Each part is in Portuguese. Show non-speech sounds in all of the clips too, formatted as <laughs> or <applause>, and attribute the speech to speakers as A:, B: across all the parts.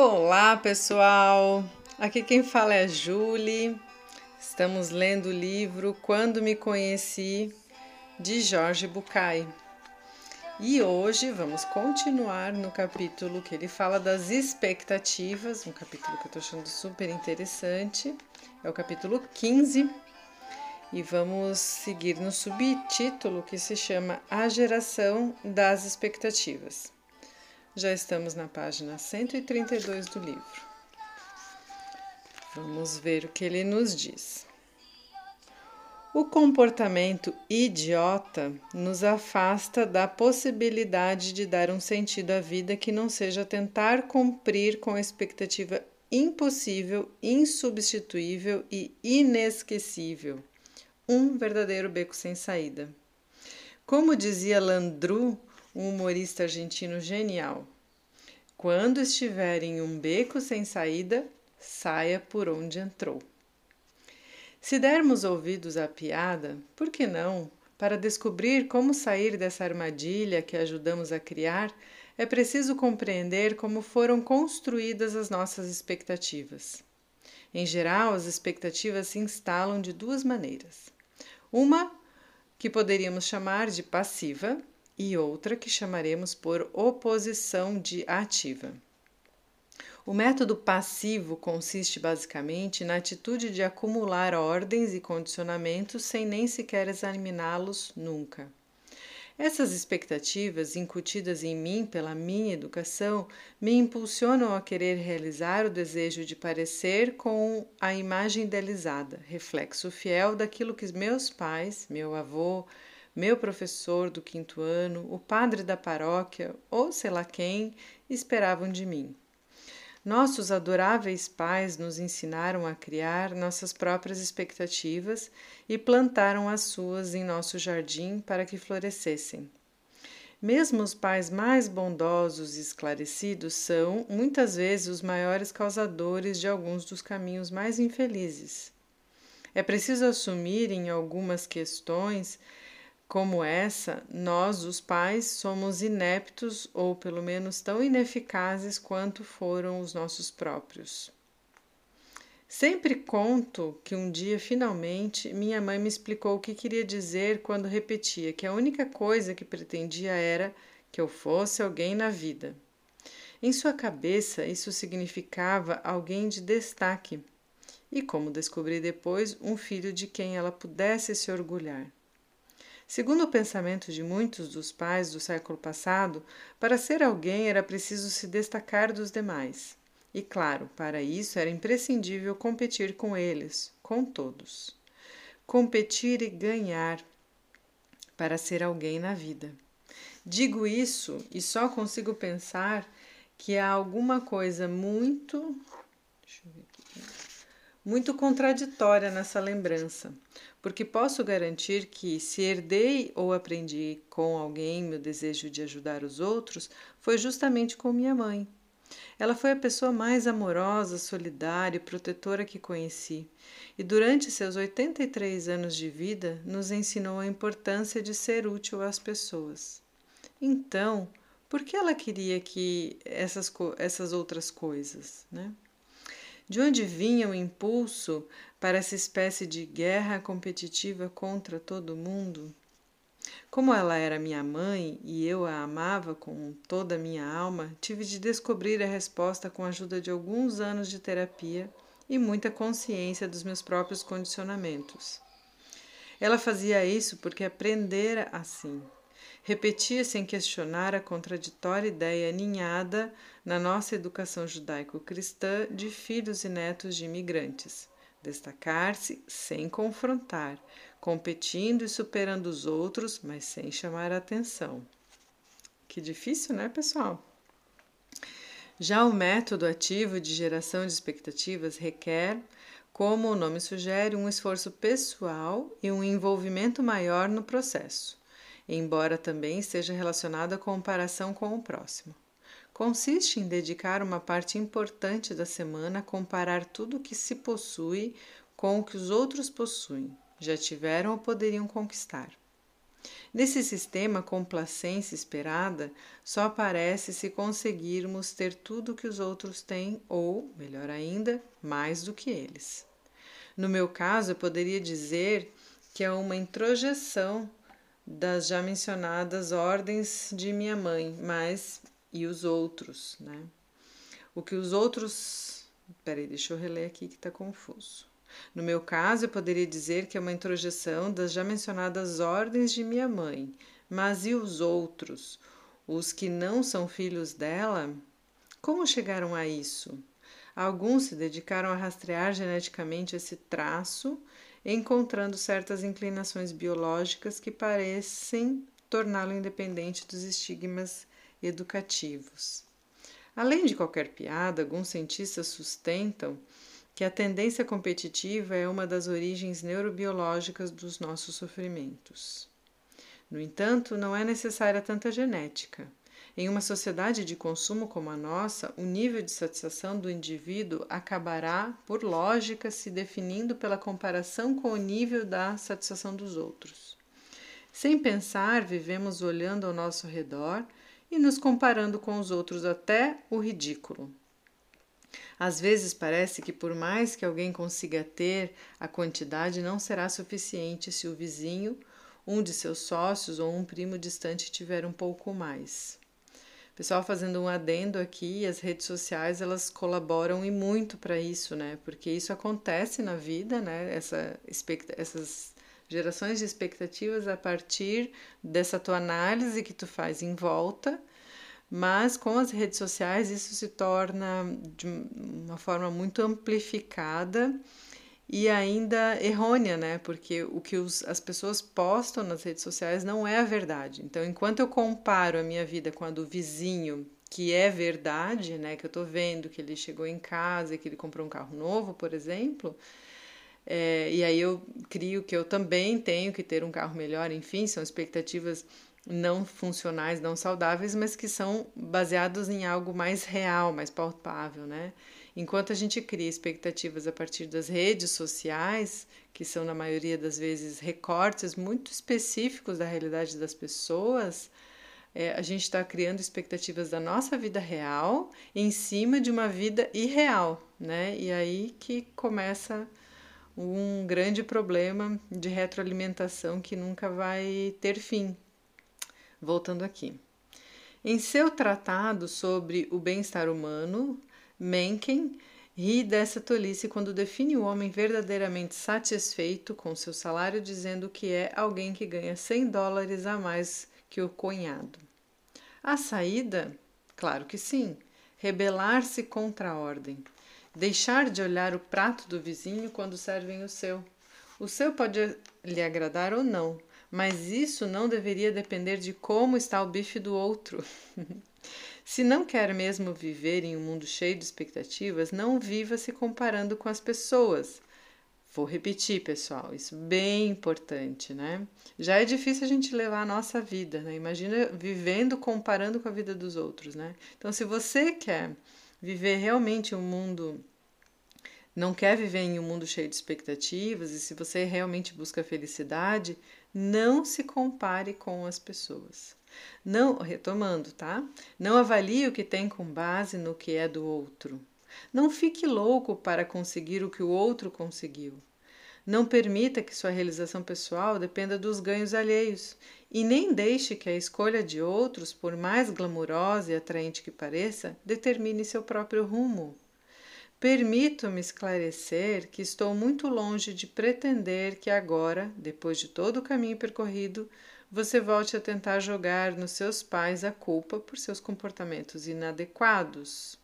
A: Olá, pessoal! Aqui quem fala é a Julie. Estamos lendo o livro Quando Me Conheci, de Jorge Bucay. E hoje vamos continuar no capítulo que ele fala das expectativas, um capítulo que eu estou achando super interessante. É o capítulo 15. E vamos seguir no subtítulo que se chama A Geração das Expectativas. Já estamos na página 132 do livro. Vamos ver o que ele nos diz. O comportamento idiota nos afasta da possibilidade de dar um sentido à vida que não seja tentar cumprir com a expectativa impossível, insubstituível e inesquecível. Um verdadeiro beco sem saída. Como dizia Landru, um humorista argentino genial. Quando estiver em um beco sem saída, saia por onde entrou. Se dermos ouvidos à piada, por que não? Para descobrir como sair dessa armadilha que ajudamos a criar, é preciso compreender como foram construídas as nossas expectativas. Em geral, as expectativas se instalam de duas maneiras. Uma que poderíamos chamar de passiva e outra que chamaremos por oposição de ativa. O método passivo consiste basicamente na atitude de acumular ordens e condicionamentos sem nem sequer examiná-los nunca. Essas expectativas, incutidas em mim pela minha educação, me impulsionam a querer realizar o desejo de parecer com a imagem idealizada, reflexo fiel daquilo que meus pais, meu avô, meu professor do quinto ano, o padre da paróquia ou sei lá quem esperavam de mim. Nossos adoráveis pais nos ensinaram a criar nossas próprias expectativas e plantaram as suas em nosso jardim para que florescessem. Mesmo os pais mais bondosos e esclarecidos são, muitas vezes, os maiores causadores de alguns dos caminhos mais infelizes. É preciso assumir em algumas questões como essa, nós, os pais, somos ineptos ou pelo menos tão ineficazes quanto foram os nossos próprios. Sempre conto que um dia, finalmente, minha mãe me explicou o que queria dizer quando repetia que a única coisa que pretendia era que eu fosse alguém na vida. Em sua cabeça, isso significava alguém de destaque e, como descobri depois, um filho de quem ela pudesse se orgulhar. Segundo o pensamento de muitos dos pais do século passado, para ser alguém era preciso se destacar dos demais. E claro, para isso era imprescindível competir com eles, com todos. Competir e ganhar para ser alguém na vida. Digo isso e só consigo pensar que há alguma coisa muito. muito contraditória nessa lembrança porque posso garantir que, se herdei ou aprendi com alguém meu desejo de ajudar os outros, foi justamente com minha mãe. Ela foi a pessoa mais amorosa, solidária e protetora que conheci, e durante seus 83 anos de vida nos ensinou a importância de ser útil às pessoas. Então, por que ela queria que essas, essas outras coisas, né? De onde vinha o impulso para essa espécie de guerra competitiva contra todo mundo? Como ela era minha mãe e eu a amava com toda a minha alma, tive de descobrir a resposta com a ajuda de alguns anos de terapia e muita consciência dos meus próprios condicionamentos. Ela fazia isso porque aprendera assim. Repetia sem questionar a contraditória ideia aninhada na nossa educação judaico-cristã de filhos e netos de imigrantes. Destacar-se sem confrontar, competindo e superando os outros, mas sem chamar a atenção. Que difícil, né, pessoal? Já o método ativo de geração de expectativas requer, como o nome sugere, um esforço pessoal e um envolvimento maior no processo embora também esteja relacionado à comparação com o próximo. Consiste em dedicar uma parte importante da semana a comparar tudo o que se possui com o que os outros possuem, já tiveram ou poderiam conquistar. Nesse sistema, complacência esperada só aparece se conseguirmos ter tudo que os outros têm, ou, melhor ainda, mais do que eles. No meu caso, eu poderia dizer que é uma introjeção das já mencionadas ordens de minha mãe, mas e os outros, né? O que os outros. Peraí, deixa eu reler aqui que está confuso. No meu caso, eu poderia dizer que é uma introjeção das já mencionadas ordens de minha mãe, mas e os outros? Os que não são filhos dela? Como chegaram a isso? Alguns se dedicaram a rastrear geneticamente esse traço, encontrando certas inclinações biológicas que parecem torná-lo independente dos estigmas educativos. Além de qualquer piada, alguns cientistas sustentam que a tendência competitiva é uma das origens neurobiológicas dos nossos sofrimentos. No entanto, não é necessária tanta genética. Em uma sociedade de consumo como a nossa, o nível de satisfação do indivíduo acabará, por lógica, se definindo pela comparação com o nível da satisfação dos outros. Sem pensar, vivemos olhando ao nosso redor e nos comparando com os outros até o ridículo. Às vezes parece que, por mais que alguém consiga ter, a quantidade não será suficiente se o vizinho, um de seus sócios ou um primo distante tiver um pouco mais. Pessoal, fazendo um adendo aqui, as redes sociais elas colaboram e muito para isso, né? Porque isso acontece na vida, né? Essa, essas gerações de expectativas a partir dessa tua análise que tu faz em volta mas com as redes sociais isso se torna de uma forma muito amplificada e ainda errônea, né? Porque o que os, as pessoas postam nas redes sociais não é a verdade. Então, enquanto eu comparo a minha vida com a do vizinho, que é verdade, né? Que eu tô vendo que ele chegou em casa e que ele comprou um carro novo, por exemplo, é, e aí eu crio que eu também tenho que ter um carro melhor, enfim, são expectativas não funcionais, não saudáveis, mas que são baseados em algo mais real, mais palpável, né? Enquanto a gente cria expectativas a partir das redes sociais, que são na maioria das vezes recortes muito específicos da realidade das pessoas, é, a gente está criando expectativas da nossa vida real em cima de uma vida irreal, né? E aí que começa um grande problema de retroalimentação que nunca vai ter fim, Voltando aqui. Em seu tratado sobre o bem-estar humano, Mencken ri dessa tolice quando define o homem verdadeiramente satisfeito com seu salário, dizendo que é alguém que ganha 100 dólares a mais que o cunhado. A saída? Claro que sim. Rebelar-se contra a ordem. Deixar de olhar o prato do vizinho quando servem o seu. O seu pode lhe agradar ou não, mas isso não deveria depender de como está o bife do outro. <laughs> se não quer mesmo viver em um mundo cheio de expectativas, não viva se comparando com as pessoas. Vou repetir, pessoal, isso é bem importante, né? Já é difícil a gente levar a nossa vida, né? Imagina vivendo comparando com a vida dos outros, né? Então, se você quer viver realmente um mundo não quer viver em um mundo cheio de expectativas e se você realmente busca felicidade, não se compare com as pessoas. Não, retomando, tá? Não avalie o que tem com base no que é do outro. Não fique louco para conseguir o que o outro conseguiu. Não permita que sua realização pessoal dependa dos ganhos alheios e nem deixe que a escolha de outros, por mais glamurosa e atraente que pareça, determine seu próprio rumo. Permito-me esclarecer que estou muito longe de pretender que agora, depois de todo o caminho percorrido, você volte a tentar jogar nos seus pais a culpa por seus comportamentos inadequados.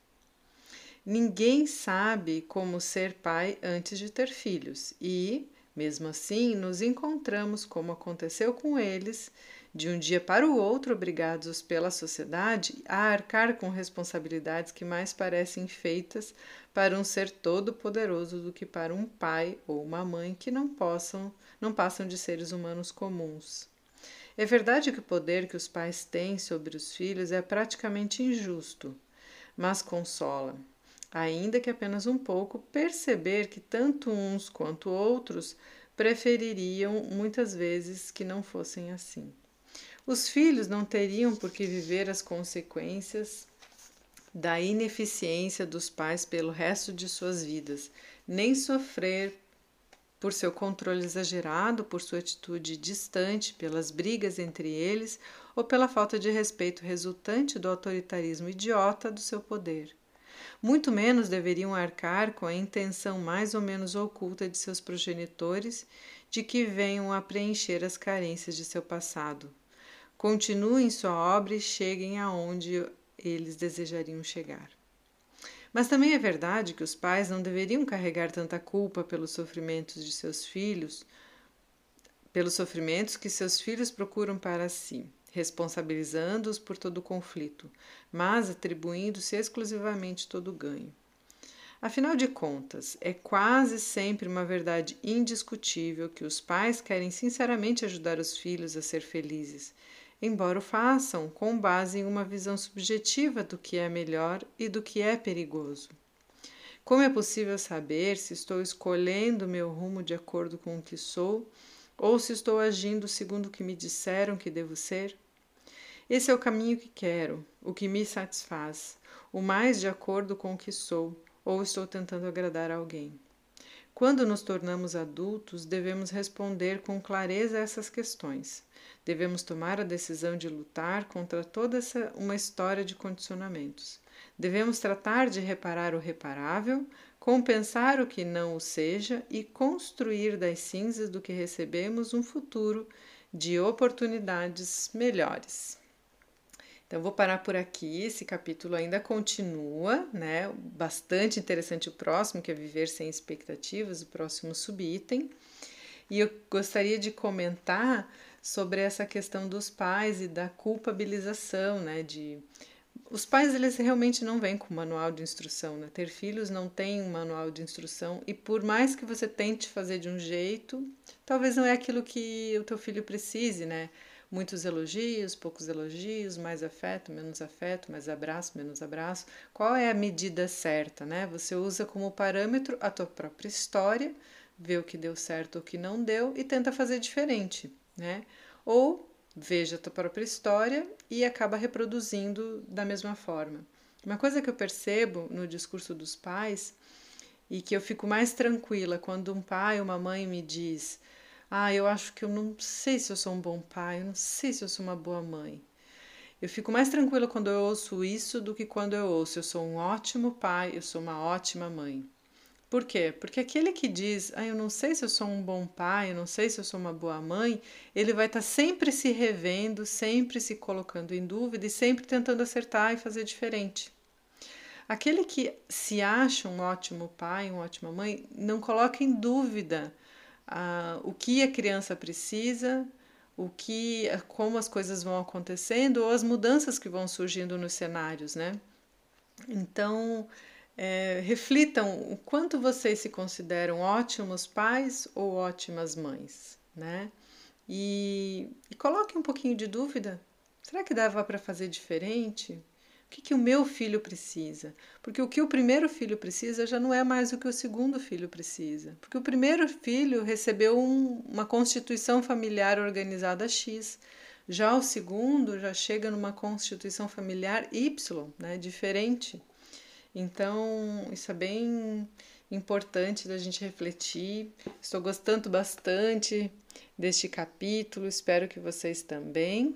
A: Ninguém sabe como ser pai antes de ter filhos e, mesmo assim, nos encontramos, como aconteceu com eles, de um dia para o outro obrigados pela sociedade a arcar com responsabilidades que mais parecem feitas para um ser todo poderoso do que para um pai ou uma mãe que não possam, não passam de seres humanos comuns. É verdade que o poder que os pais têm sobre os filhos é praticamente injusto, mas consola, ainda que apenas um pouco, perceber que tanto uns quanto outros prefeririam muitas vezes que não fossem assim. Os filhos não teriam por que viver as consequências da ineficiência dos pais pelo resto de suas vidas, nem sofrer por seu controle exagerado, por sua atitude distante, pelas brigas entre eles ou pela falta de respeito resultante do autoritarismo idiota do seu poder. Muito menos deveriam arcar com a intenção mais ou menos oculta de seus progenitores de que venham a preencher as carências de seu passado. Continuem sua obra e cheguem aonde eles desejariam chegar. Mas também é verdade que os pais não deveriam carregar tanta culpa pelos sofrimentos de seus filhos, pelos sofrimentos que seus filhos procuram para si, responsabilizando-os por todo o conflito, mas atribuindo-se exclusivamente todo o ganho. Afinal de contas, é quase sempre uma verdade indiscutível que os pais querem sinceramente ajudar os filhos a ser felizes embora o façam com base em uma visão subjetiva do que é melhor e do que é perigoso. Como é possível saber se estou escolhendo meu rumo de acordo com o que sou ou se estou agindo segundo o que me disseram que devo ser? Esse é o caminho que quero, o que me satisfaz, o mais de acordo com o que sou, ou estou tentando agradar alguém. Quando nos tornamos adultos, devemos responder com clareza a essas questões. Devemos tomar a decisão de lutar contra toda essa uma história de condicionamentos. Devemos tratar de reparar o reparável, compensar o que não o seja e construir das cinzas do que recebemos um futuro de oportunidades melhores. Então, vou parar por aqui. Esse capítulo ainda continua, né? Bastante interessante o próximo, que é Viver Sem Expectativas, o próximo subitem. E eu gostaria de comentar sobre essa questão dos pais e da culpabilização, né? De os pais eles realmente não vêm com manual de instrução, né? Ter filhos não tem um manual de instrução e por mais que você tente fazer de um jeito, talvez não é aquilo que o teu filho precise, né? Muitos elogios, poucos elogios, mais afeto, menos afeto, mais abraço, menos abraço. Qual é a medida certa, né? Você usa como parâmetro a tua própria história, vê o que deu certo o que não deu e tenta fazer diferente né? Ou veja a tua própria história e acaba reproduzindo da mesma forma. Uma coisa que eu percebo no discurso dos pais e que eu fico mais tranquila quando um pai ou uma mãe me diz: Ah, eu acho que eu não sei se eu sou um bom pai, eu não sei se eu sou uma boa mãe. Eu fico mais tranquila quando eu ouço isso do que quando eu ouço: Eu sou um ótimo pai, eu sou uma ótima mãe. Por quê? Porque aquele que diz, ah, eu não sei se eu sou um bom pai, eu não sei se eu sou uma boa mãe, ele vai estar tá sempre se revendo, sempre se colocando em dúvida e sempre tentando acertar e fazer diferente. Aquele que se acha um ótimo pai, uma ótima mãe, não coloca em dúvida o que a criança precisa, o que, como as coisas vão acontecendo ou as mudanças que vão surgindo nos cenários, né? Então, é, reflitam o quanto vocês se consideram ótimos pais ou ótimas mães, né? E, e coloquem um pouquinho de dúvida. Será que dava para fazer diferente? O que, que o meu filho precisa? Porque o que o primeiro filho precisa já não é mais o que o segundo filho precisa. Porque o primeiro filho recebeu um, uma constituição familiar organizada X. Já o segundo já chega numa constituição familiar Y, né, diferente. Então, isso é bem importante da gente refletir. Estou gostando bastante deste capítulo, espero que vocês também.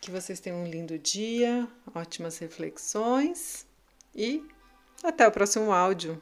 A: Que vocês tenham um lindo dia, ótimas reflexões e até o próximo áudio.